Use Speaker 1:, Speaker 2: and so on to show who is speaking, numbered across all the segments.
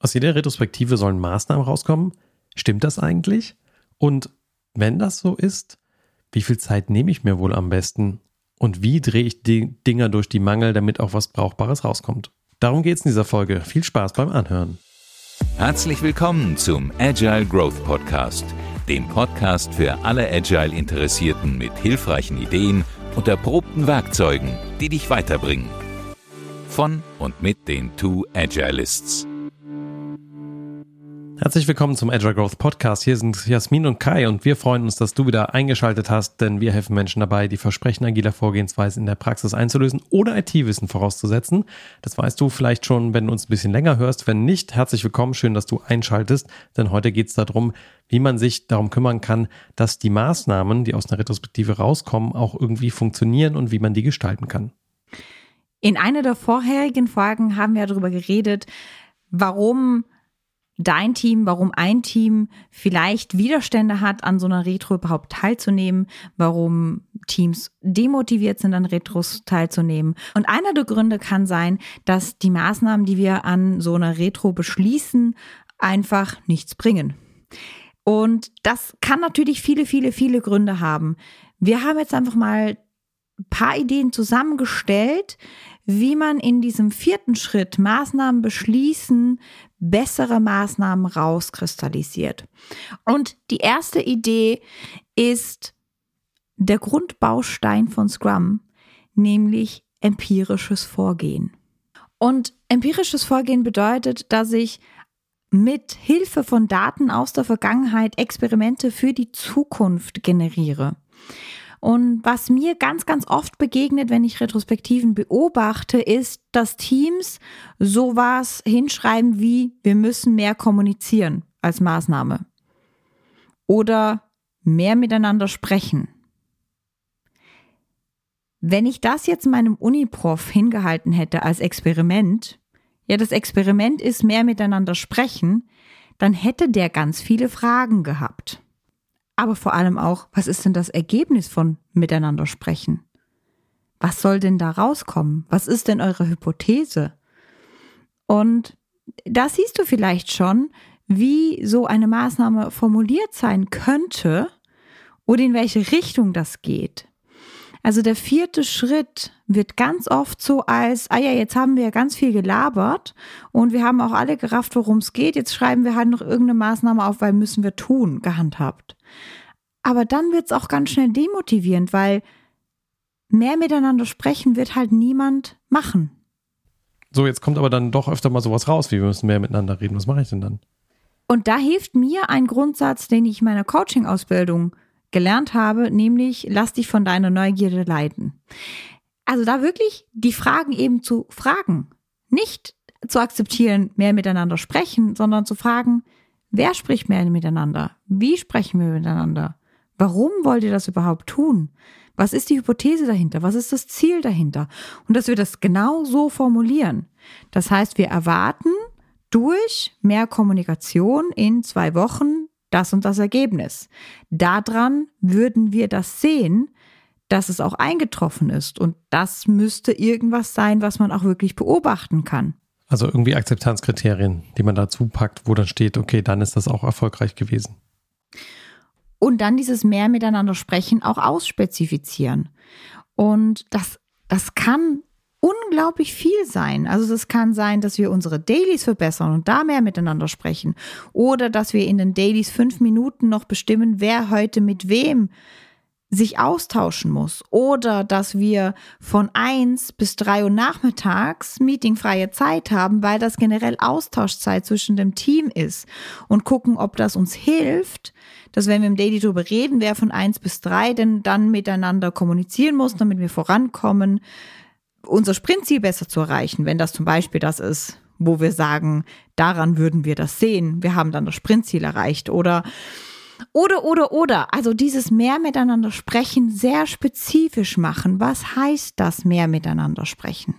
Speaker 1: Aus jeder Retrospektive sollen Maßnahmen rauskommen. Stimmt das eigentlich? Und wenn das so ist, wie viel Zeit nehme ich mir wohl am besten? Und wie drehe ich die Dinger durch die Mangel, damit auch was Brauchbares rauskommt? Darum geht es in dieser Folge. Viel Spaß beim Anhören.
Speaker 2: Herzlich willkommen zum Agile Growth Podcast, dem Podcast für alle Agile-Interessierten mit hilfreichen Ideen und erprobten Werkzeugen, die dich weiterbringen. Von und mit den Two Agilists.
Speaker 1: Herzlich willkommen zum Agile Growth Podcast. Hier sind Jasmin und Kai und wir freuen uns, dass du wieder eingeschaltet hast, denn wir helfen Menschen dabei, die Versprechen agiler Vorgehensweise in der Praxis einzulösen oder IT-Wissen vorauszusetzen. Das weißt du vielleicht schon, wenn du uns ein bisschen länger hörst. Wenn nicht, herzlich willkommen. Schön, dass du einschaltest, denn heute geht es darum, wie man sich darum kümmern kann, dass die Maßnahmen, die aus einer Retrospektive rauskommen, auch irgendwie funktionieren und wie man die gestalten kann.
Speaker 3: In einer der vorherigen Folgen haben wir darüber geredet, warum dein Team, warum ein Team vielleicht Widerstände hat, an so einer Retro überhaupt teilzunehmen, warum Teams demotiviert sind, an Retros teilzunehmen. Und einer der Gründe kann sein, dass die Maßnahmen, die wir an so einer Retro beschließen, einfach nichts bringen. Und das kann natürlich viele, viele, viele Gründe haben. Wir haben jetzt einfach mal ein paar Ideen zusammengestellt, wie man in diesem vierten Schritt Maßnahmen beschließen, bessere Maßnahmen rauskristallisiert. Und die erste Idee ist der Grundbaustein von Scrum, nämlich empirisches Vorgehen. Und empirisches Vorgehen bedeutet, dass ich mit Hilfe von Daten aus der Vergangenheit Experimente für die Zukunft generiere. Und was mir ganz, ganz oft begegnet, wenn ich Retrospektiven beobachte, ist, dass Teams sowas hinschreiben wie, wir müssen mehr kommunizieren als Maßnahme. Oder mehr miteinander sprechen. Wenn ich das jetzt meinem Uniprof hingehalten hätte als Experiment, ja, das Experiment ist mehr miteinander sprechen, dann hätte der ganz viele Fragen gehabt aber vor allem auch, was ist denn das Ergebnis von miteinander sprechen? Was soll denn da rauskommen? Was ist denn eure Hypothese? Und da siehst du vielleicht schon, wie so eine Maßnahme formuliert sein könnte oder in welche Richtung das geht. Also der vierte Schritt wird ganz oft so als, ah ja, jetzt haben wir ja ganz viel gelabert und wir haben auch alle gerafft, worum es geht. Jetzt schreiben wir halt noch irgendeine Maßnahme auf, weil müssen wir tun, gehandhabt. Aber dann wird es auch ganz schnell demotivierend, weil mehr miteinander sprechen wird halt niemand machen.
Speaker 1: So, jetzt kommt aber dann doch öfter mal sowas raus, wie wir müssen mehr miteinander reden. Was mache ich denn dann?
Speaker 3: Und da hilft mir ein Grundsatz, den ich in meiner Coaching-Ausbildung gelernt habe, nämlich lass dich von deiner Neugierde leiten. Also da wirklich die Fragen eben zu fragen. Nicht zu akzeptieren, mehr miteinander sprechen, sondern zu fragen, wer spricht mehr miteinander? Wie sprechen wir miteinander? Warum wollt ihr das überhaupt tun? Was ist die Hypothese dahinter? Was ist das Ziel dahinter? Und dass wir das genau so formulieren. Das heißt, wir erwarten durch mehr Kommunikation in zwei Wochen das und das Ergebnis. Daran würden wir das sehen, dass es auch eingetroffen ist. Und das müsste irgendwas sein, was man auch wirklich beobachten kann.
Speaker 1: Also irgendwie Akzeptanzkriterien, die man dazu packt, wo dann steht, okay, dann ist das auch erfolgreich gewesen.
Speaker 3: Und dann dieses mehr miteinander sprechen auch ausspezifizieren. Und das, das kann unglaublich viel sein. Also es kann sein, dass wir unsere Dailies verbessern und da mehr miteinander sprechen. Oder dass wir in den Dailies fünf Minuten noch bestimmen, wer heute mit wem sich austauschen muss. Oder dass wir von eins bis drei Uhr nachmittags meetingfreie Zeit haben, weil das generell Austauschzeit zwischen dem Team ist. Und gucken, ob das uns hilft, dass wenn wir im Daily darüber reden, wer von eins bis drei denn dann miteinander kommunizieren muss, damit wir vorankommen, unser Sprintziel besser zu erreichen, wenn das zum Beispiel das ist, wo wir sagen, daran würden wir das sehen, wir haben dann das Sprintziel erreicht oder oder, oder, oder. Also dieses mehr miteinander sprechen sehr spezifisch machen. Was heißt das mehr miteinander sprechen?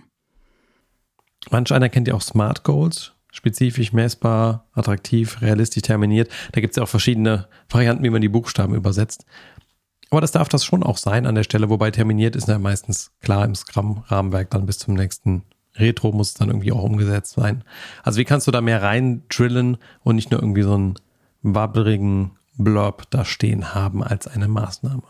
Speaker 1: Manch einer kennt ja auch Smart Goals spezifisch, messbar, attraktiv, realistisch terminiert. Da gibt es ja auch verschiedene Varianten, wie man die Buchstaben übersetzt. Aber das darf das schon auch sein an der Stelle, wobei terminiert ist ja meistens klar im Scrum-Rahmenwerk dann bis zum nächsten Retro muss es dann irgendwie auch umgesetzt sein. Also wie kannst du da mehr rein drillen und nicht nur irgendwie so einen wabberigen Blurb da stehen haben als eine Maßnahme?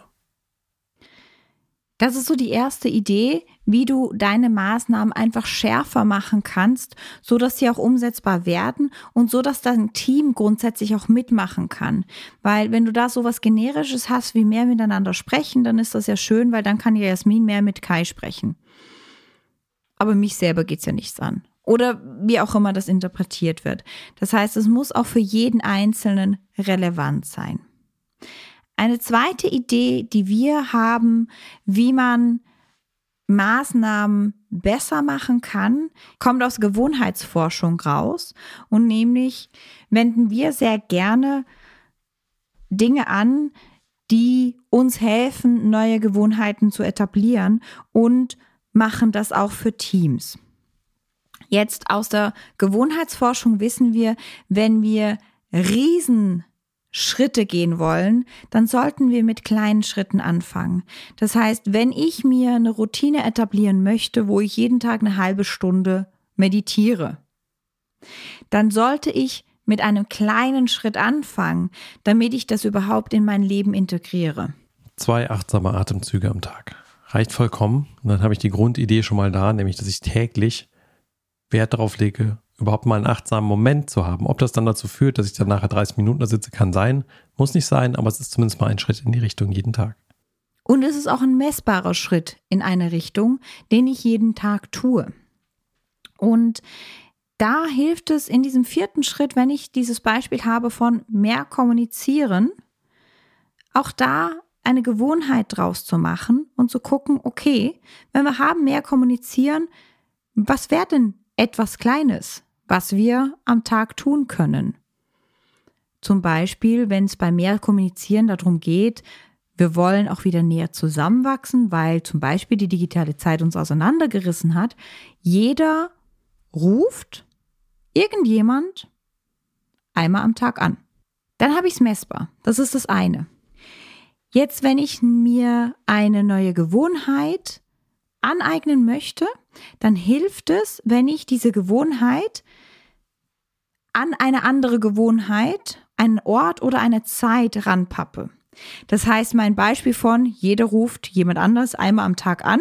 Speaker 3: Das ist so die erste Idee, wie du deine Maßnahmen einfach schärfer machen kannst, so dass sie auch umsetzbar werden und so dass dein Team grundsätzlich auch mitmachen kann. Weil wenn du da so was generisches hast, wie mehr miteinander sprechen, dann ist das ja schön, weil dann kann ja Jasmin mehr mit Kai sprechen. Aber mich selber geht's ja nichts an. Oder wie auch immer das interpretiert wird. Das heißt, es muss auch für jeden Einzelnen relevant sein. Eine zweite Idee, die wir haben, wie man Maßnahmen besser machen kann, kommt aus Gewohnheitsforschung raus. Und nämlich wenden wir sehr gerne Dinge an, die uns helfen, neue Gewohnheiten zu etablieren und machen das auch für Teams. Jetzt aus der Gewohnheitsforschung wissen wir, wenn wir riesen Schritte gehen wollen, dann sollten wir mit kleinen Schritten anfangen. Das heißt, wenn ich mir eine Routine etablieren möchte, wo ich jeden Tag eine halbe Stunde meditiere, dann sollte ich mit einem kleinen Schritt anfangen, damit ich das überhaupt in mein Leben integriere.
Speaker 1: Zwei achtsame Atemzüge am Tag. Reicht vollkommen. Und dann habe ich die Grundidee schon mal da, nämlich dass ich täglich Wert darauf lege, überhaupt mal einen achtsamen Moment zu haben. Ob das dann dazu führt, dass ich dann nachher 30 Minuten da sitze, kann sein, muss nicht sein, aber es ist zumindest mal ein Schritt in die Richtung jeden Tag.
Speaker 3: Und es ist auch ein messbarer Schritt in eine Richtung, den ich jeden Tag tue. Und da hilft es in diesem vierten Schritt, wenn ich dieses Beispiel habe von mehr kommunizieren, auch da eine Gewohnheit draus zu machen und zu gucken, okay, wenn wir haben mehr kommunizieren, was wäre denn etwas Kleines? Was wir am Tag tun können. Zum Beispiel, wenn es bei mehr Kommunizieren darum geht, wir wollen auch wieder näher zusammenwachsen, weil zum Beispiel die digitale Zeit uns auseinandergerissen hat. Jeder ruft irgendjemand einmal am Tag an. Dann habe ich es messbar. Das ist das eine. Jetzt, wenn ich mir eine neue Gewohnheit aneignen möchte, dann hilft es, wenn ich diese Gewohnheit an eine andere Gewohnheit, einen Ort oder eine Zeit ranpappe. Das heißt, mein Beispiel von jeder ruft jemand anders einmal am Tag an,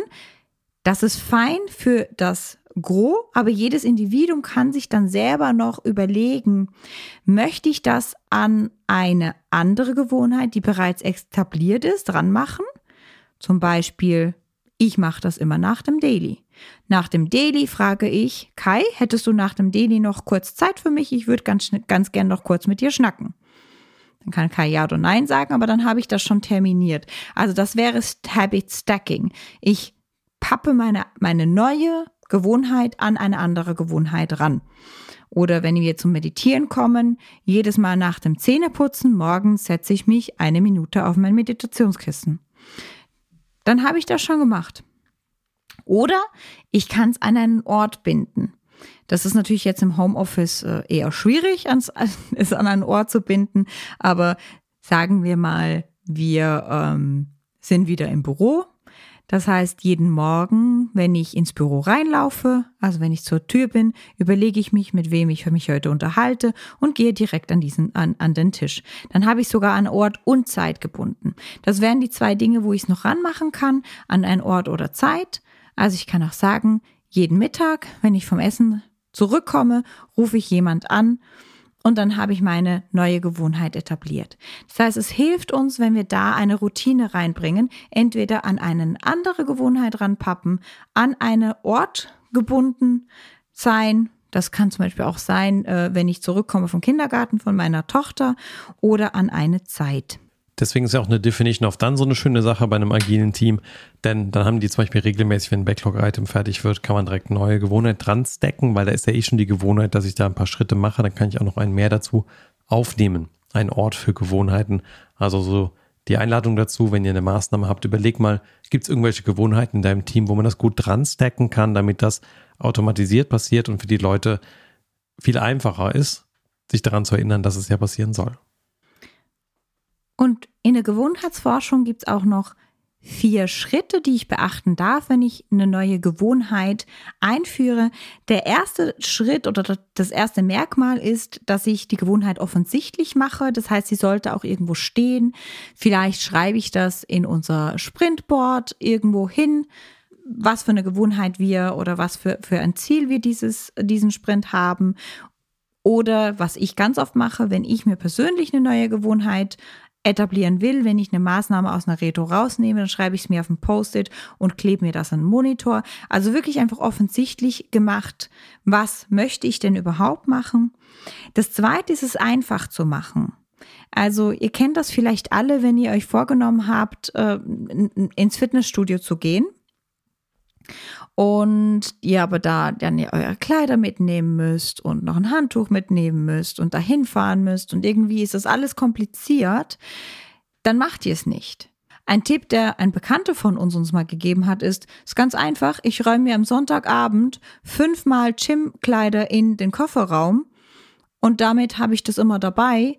Speaker 3: das ist fein für das Gros, aber jedes Individuum kann sich dann selber noch überlegen, möchte ich das an eine andere Gewohnheit, die bereits etabliert ist, dran machen? Zum Beispiel ich mache das immer nach dem Daily. Nach dem Daily frage ich, Kai, hättest du nach dem Daily noch kurz Zeit für mich? Ich würde ganz, ganz gern noch kurz mit dir schnacken. Dann kann Kai Ja oder Nein sagen, aber dann habe ich das schon terminiert. Also das wäre Habit Stacking. Ich pappe meine, meine neue Gewohnheit an eine andere Gewohnheit ran. Oder wenn wir zum Meditieren kommen, jedes Mal nach dem Zähneputzen morgens setze ich mich eine Minute auf mein Meditationskissen dann habe ich das schon gemacht. Oder ich kann es an einen Ort binden. Das ist natürlich jetzt im Homeoffice äh, eher schwierig, es an einen Ort zu binden. Aber sagen wir mal, wir ähm, sind wieder im Büro das heißt, jeden Morgen, wenn ich ins Büro reinlaufe, also wenn ich zur Tür bin, überlege ich mich, mit wem ich mich heute unterhalte und gehe direkt an diesen, an, an den Tisch. Dann habe ich sogar an Ort und Zeit gebunden. Das wären die zwei Dinge, wo ich es noch ranmachen kann, an einen Ort oder Zeit. Also ich kann auch sagen, jeden Mittag, wenn ich vom Essen zurückkomme, rufe ich jemand an und dann habe ich meine neue Gewohnheit etabliert. Das heißt, es hilft uns, wenn wir da eine Routine reinbringen, entweder an eine andere Gewohnheit ranpappen, an eine Ort gebunden sein. Das kann zum Beispiel auch sein, äh, wenn ich zurückkomme vom Kindergarten von meiner Tochter oder an eine Zeit.
Speaker 1: Deswegen ist ja auch eine Definition of Done so eine schöne Sache bei einem agilen Team, denn dann haben die zum Beispiel regelmäßig, wenn ein Backlog-Item fertig wird, kann man direkt neue Gewohnheit dran stacken, weil da ist ja eh schon die Gewohnheit, dass ich da ein paar Schritte mache, dann kann ich auch noch einen mehr dazu aufnehmen. Ein Ort für Gewohnheiten. Also so die Einladung dazu, wenn ihr eine Maßnahme habt, überleg mal, gibt es irgendwelche Gewohnheiten in deinem Team, wo man das gut dran stacken kann, damit das automatisiert passiert und für die Leute viel einfacher ist, sich daran zu erinnern, dass es ja passieren soll.
Speaker 3: Und in der Gewohnheitsforschung gibt es auch noch vier Schritte, die ich beachten darf, wenn ich eine neue Gewohnheit einführe. Der erste Schritt oder das erste Merkmal ist, dass ich die Gewohnheit offensichtlich mache. Das heißt, sie sollte auch irgendwo stehen. Vielleicht schreibe ich das in unser Sprintboard irgendwo hin, was für eine Gewohnheit wir oder was für, für ein Ziel wir dieses, diesen Sprint haben. Oder was ich ganz oft mache, wenn ich mir persönlich eine neue Gewohnheit etablieren will, wenn ich eine Maßnahme aus einer Retro rausnehme, dann schreibe ich es mir auf ein Post-it und klebe mir das an den Monitor. Also wirklich einfach offensichtlich gemacht, was möchte ich denn überhaupt machen. Das zweite ist es einfach zu machen. Also ihr kennt das vielleicht alle, wenn ihr euch vorgenommen habt, äh, ins Fitnessstudio zu gehen und ihr aber da dann eure Kleider mitnehmen müsst und noch ein Handtuch mitnehmen müsst und dahin fahren müsst und irgendwie ist das alles kompliziert, dann macht ihr es nicht. Ein Tipp, der ein Bekannter von uns uns mal gegeben hat, ist, ist ganz einfach. Ich räume mir am Sonntagabend fünfmal Gymkleider in den Kofferraum und damit habe ich das immer dabei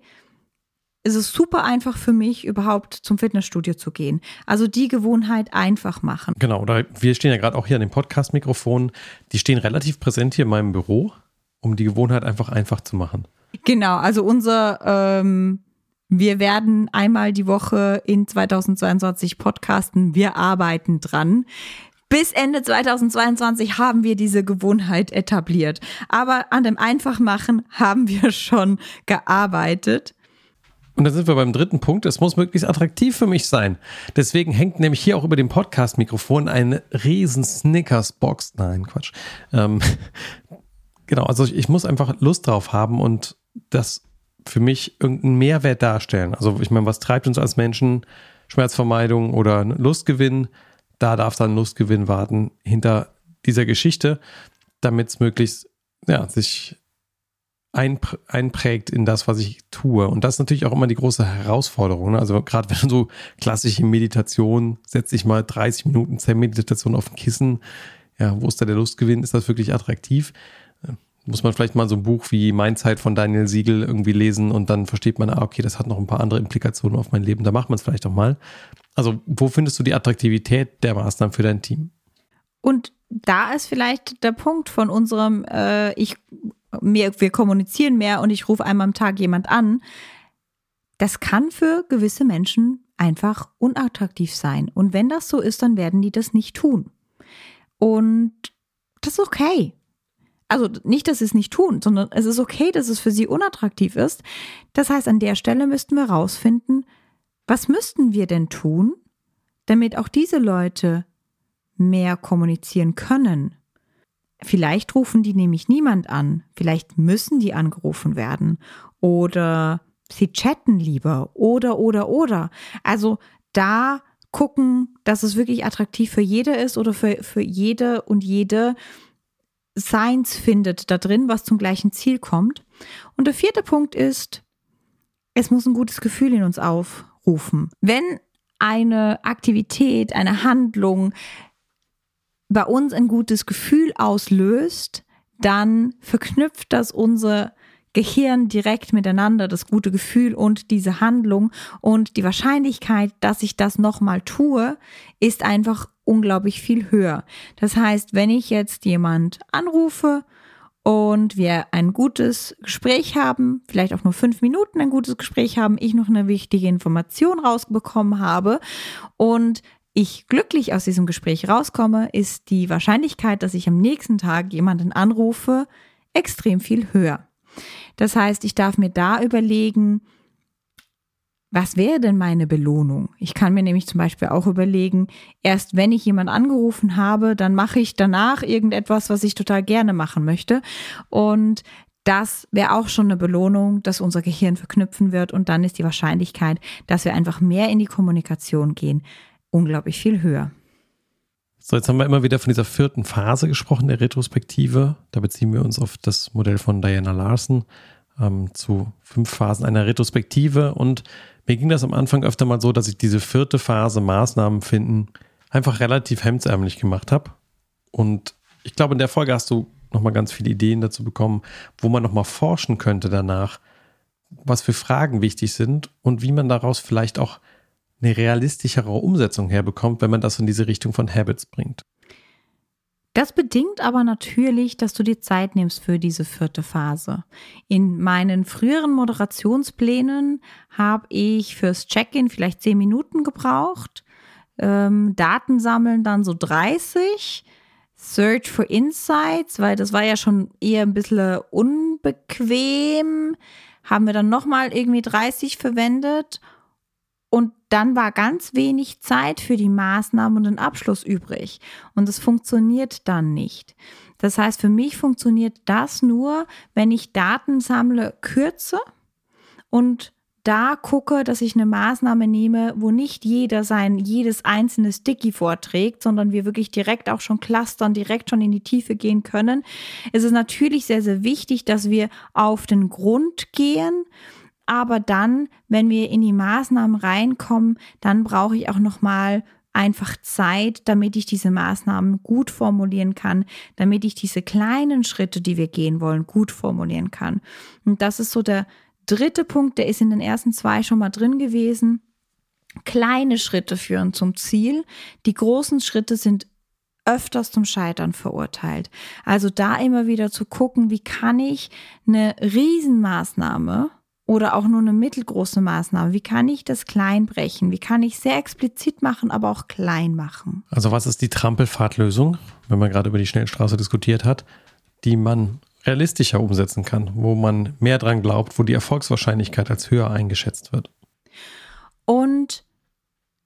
Speaker 3: ist es super einfach für mich, überhaupt zum Fitnessstudio zu gehen. Also die Gewohnheit einfach machen.
Speaker 1: Genau, oder wir stehen ja gerade auch hier an dem Podcast-Mikrofon. Die stehen relativ präsent hier in meinem Büro, um die Gewohnheit einfach einfach zu machen.
Speaker 3: Genau, also unser, ähm, wir werden einmal die Woche in 2022 podcasten. Wir arbeiten dran. Bis Ende 2022 haben wir diese Gewohnheit etabliert. Aber an dem Einfachmachen haben wir schon gearbeitet.
Speaker 1: Und dann sind wir beim dritten Punkt. Es muss möglichst attraktiv für mich sein. Deswegen hängt nämlich hier auch über dem Podcast-Mikrofon eine riesen Snickers-Box. Nein, Quatsch. Ähm, genau, also ich, ich muss einfach Lust drauf haben und das für mich irgendeinen Mehrwert darstellen. Also ich meine, was treibt uns als Menschen? Schmerzvermeidung oder Lustgewinn. Da darf dann Lustgewinn warten hinter dieser Geschichte, damit es möglichst ja, sich einprägt in das, was ich tue. Und das ist natürlich auch immer die große Herausforderung. Ne? Also gerade wenn so klassische Meditation, setz dich mal 30 Minuten Zen-Meditation auf ein Kissen, ja, wo ist da der Lustgewinn? Ist das wirklich attraktiv? Äh, muss man vielleicht mal so ein Buch wie Mein Zeit von Daniel Siegel irgendwie lesen und dann versteht man, ah, okay, das hat noch ein paar andere Implikationen auf mein Leben. Da macht man es vielleicht auch mal. Also, wo findest du die Attraktivität der Maßnahmen für dein Team?
Speaker 3: Und da ist vielleicht der Punkt von unserem, äh, ich mehr, wir kommunizieren mehr und ich rufe einmal am Tag jemand an, das kann für gewisse Menschen einfach unattraktiv sein. Und wenn das so ist, dann werden die das nicht tun. Und das ist okay. Also nicht, dass sie es nicht tun, sondern es ist okay, dass es für sie unattraktiv ist. Das heißt, an der Stelle müssten wir rausfinden, was müssten wir denn tun, damit auch diese Leute mehr kommunizieren können, Vielleicht rufen die nämlich niemand an. Vielleicht müssen die angerufen werden. Oder sie chatten lieber. Oder, oder, oder. Also da gucken, dass es wirklich attraktiv für jede ist oder für, für jede und jede Seins findet da drin, was zum gleichen Ziel kommt. Und der vierte Punkt ist, es muss ein gutes Gefühl in uns aufrufen. Wenn eine Aktivität, eine Handlung bei uns ein gutes Gefühl auslöst, dann verknüpft das unser Gehirn direkt miteinander, das gute Gefühl und diese Handlung. Und die Wahrscheinlichkeit, dass ich das nochmal tue, ist einfach unglaublich viel höher. Das heißt, wenn ich jetzt jemand anrufe und wir ein gutes Gespräch haben, vielleicht auch nur fünf Minuten ein gutes Gespräch haben, ich noch eine wichtige Information rausbekommen habe und ich glücklich aus diesem Gespräch rauskomme, ist die Wahrscheinlichkeit, dass ich am nächsten Tag jemanden anrufe, extrem viel höher. Das heißt, ich darf mir da überlegen, was wäre denn meine Belohnung? Ich kann mir nämlich zum Beispiel auch überlegen, erst wenn ich jemanden angerufen habe, dann mache ich danach irgendetwas, was ich total gerne machen möchte. Und das wäre auch schon eine Belohnung, dass unser Gehirn verknüpfen wird. Und dann ist die Wahrscheinlichkeit, dass wir einfach mehr in die Kommunikation gehen, unglaublich viel höher.
Speaker 1: So, jetzt haben wir immer wieder von dieser vierten Phase gesprochen, der Retrospektive. Da beziehen wir uns auf das Modell von Diana Larson ähm, zu fünf Phasen einer Retrospektive. Und mir ging das am Anfang öfter mal so, dass ich diese vierte Phase Maßnahmen finden einfach relativ hemdsärmlich gemacht habe. Und ich glaube, in der Folge hast du nochmal ganz viele Ideen dazu bekommen, wo man nochmal forschen könnte danach, was für Fragen wichtig sind und wie man daraus vielleicht auch eine realistischere Umsetzung herbekommt, wenn man das in diese Richtung von Habits bringt.
Speaker 3: Das bedingt aber natürlich, dass du dir Zeit nimmst für diese vierte Phase. In meinen früheren Moderationsplänen habe ich fürs Check-in vielleicht zehn Minuten gebraucht, ähm, Daten sammeln dann so 30, Search for Insights, weil das war ja schon eher ein bisschen unbequem, haben wir dann nochmal irgendwie 30 verwendet und dann war ganz wenig Zeit für die Maßnahmen und den Abschluss übrig. Und es funktioniert dann nicht. Das heißt, für mich funktioniert das nur, wenn ich Daten sammle, kürze und da gucke, dass ich eine Maßnahme nehme, wo nicht jeder sein jedes einzelne Sticky vorträgt, sondern wir wirklich direkt auch schon clustern, direkt schon in die Tiefe gehen können. Es ist natürlich sehr, sehr wichtig, dass wir auf den Grund gehen aber dann, wenn wir in die Maßnahmen reinkommen, dann brauche ich auch noch mal einfach Zeit, damit ich diese Maßnahmen gut formulieren kann, damit ich diese kleinen Schritte, die wir gehen wollen, gut formulieren kann. Und das ist so der dritte Punkt, der ist in den ersten zwei schon mal drin gewesen. Kleine Schritte führen zum Ziel. Die großen Schritte sind öfters zum Scheitern verurteilt. Also da immer wieder zu gucken, wie kann ich eine Riesenmaßnahme oder auch nur eine mittelgroße Maßnahme? Wie kann ich das klein brechen? Wie kann ich sehr explizit machen, aber auch klein machen?
Speaker 1: Also was ist die Trampelfahrtlösung, wenn man gerade über die Schnellstraße diskutiert hat, die man realistischer umsetzen kann, wo man mehr dran glaubt, wo die Erfolgswahrscheinlichkeit als höher eingeschätzt wird?
Speaker 3: Und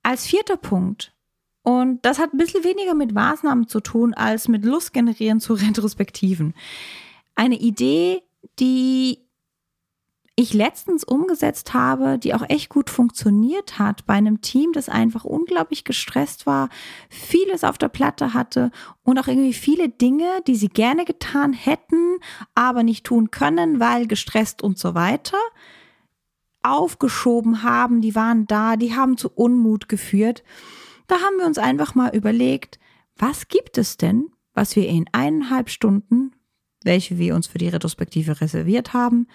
Speaker 3: als vierter Punkt, und das hat ein bisschen weniger mit Maßnahmen zu tun als mit Lust generieren zu Retrospektiven. Eine Idee, die ich letztens umgesetzt habe, die auch echt gut funktioniert hat bei einem Team, das einfach unglaublich gestresst war, vieles auf der Platte hatte und auch irgendwie viele Dinge, die sie gerne getan hätten, aber nicht tun können, weil gestresst und so weiter, aufgeschoben haben, die waren da, die haben zu Unmut geführt. Da haben wir uns einfach mal überlegt, was gibt es denn, was wir in eineinhalb Stunden, welche wir uns für die Retrospektive reserviert haben,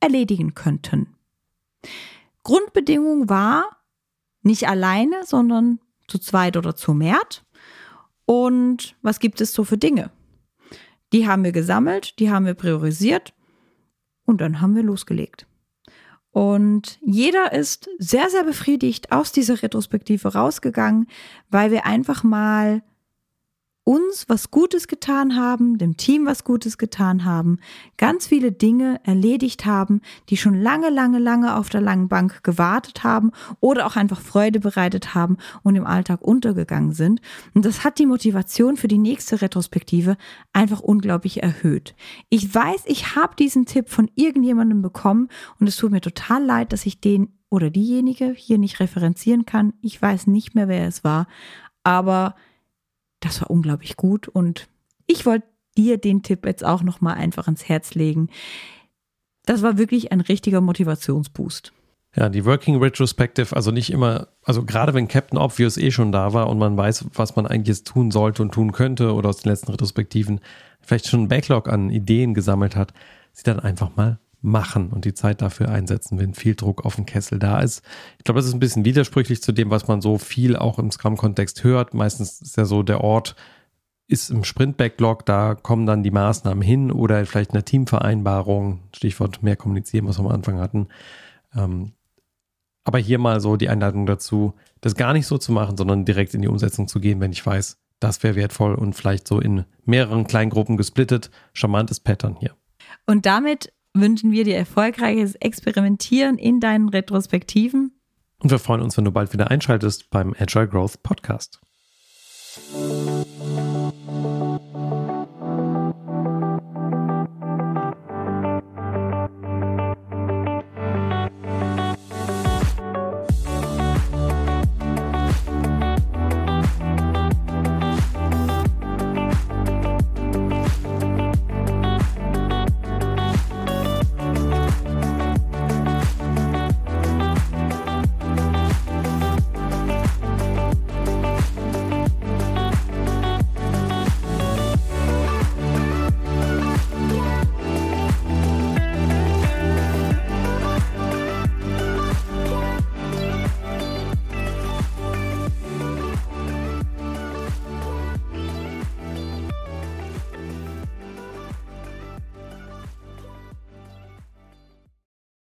Speaker 3: erledigen könnten. Grundbedingung war nicht alleine, sondern zu zweit oder zu mehrt. Und was gibt es so für Dinge? Die haben wir gesammelt, die haben wir priorisiert und dann haben wir losgelegt. Und jeder ist sehr, sehr befriedigt aus dieser Retrospektive rausgegangen, weil wir einfach mal uns was Gutes getan haben, dem Team was Gutes getan haben, ganz viele Dinge erledigt haben, die schon lange, lange, lange auf der langen Bank gewartet haben oder auch einfach Freude bereitet haben und im Alltag untergegangen sind. Und das hat die Motivation für die nächste Retrospektive einfach unglaublich erhöht. Ich weiß, ich habe diesen Tipp von irgendjemandem bekommen und es tut mir total leid, dass ich den oder diejenige hier nicht referenzieren kann. Ich weiß nicht mehr, wer es war, aber das war unglaublich gut und ich wollte dir den Tipp jetzt auch noch mal einfach ins Herz legen. Das war wirklich ein richtiger Motivationsboost.
Speaker 1: Ja, die Working Retrospective, also nicht immer, also gerade wenn Captain Obvious eh schon da war und man weiß, was man eigentlich jetzt tun sollte und tun könnte oder aus den letzten Retrospektiven vielleicht schon einen Backlog an Ideen gesammelt hat, sie dann einfach mal machen und die Zeit dafür einsetzen, wenn viel Druck auf dem Kessel da ist. Ich glaube, das ist ein bisschen widersprüchlich zu dem, was man so viel auch im Scrum-Kontext hört. Meistens ist ja so der Ort, ist im Sprint-Backlog, da kommen dann die Maßnahmen hin oder vielleicht eine Teamvereinbarung, Stichwort mehr kommunizieren, was wir am Anfang hatten. Ähm, aber hier mal so die Einladung dazu, das gar nicht so zu machen, sondern direkt in die Umsetzung zu gehen, wenn ich weiß, das wäre wertvoll und vielleicht so in mehreren Kleingruppen gesplittet. Charmantes Pattern hier.
Speaker 3: Und damit wünschen wir dir erfolgreiches Experimentieren in deinen Retrospektiven.
Speaker 1: Und wir freuen uns, wenn du bald wieder einschaltest beim Agile Growth Podcast.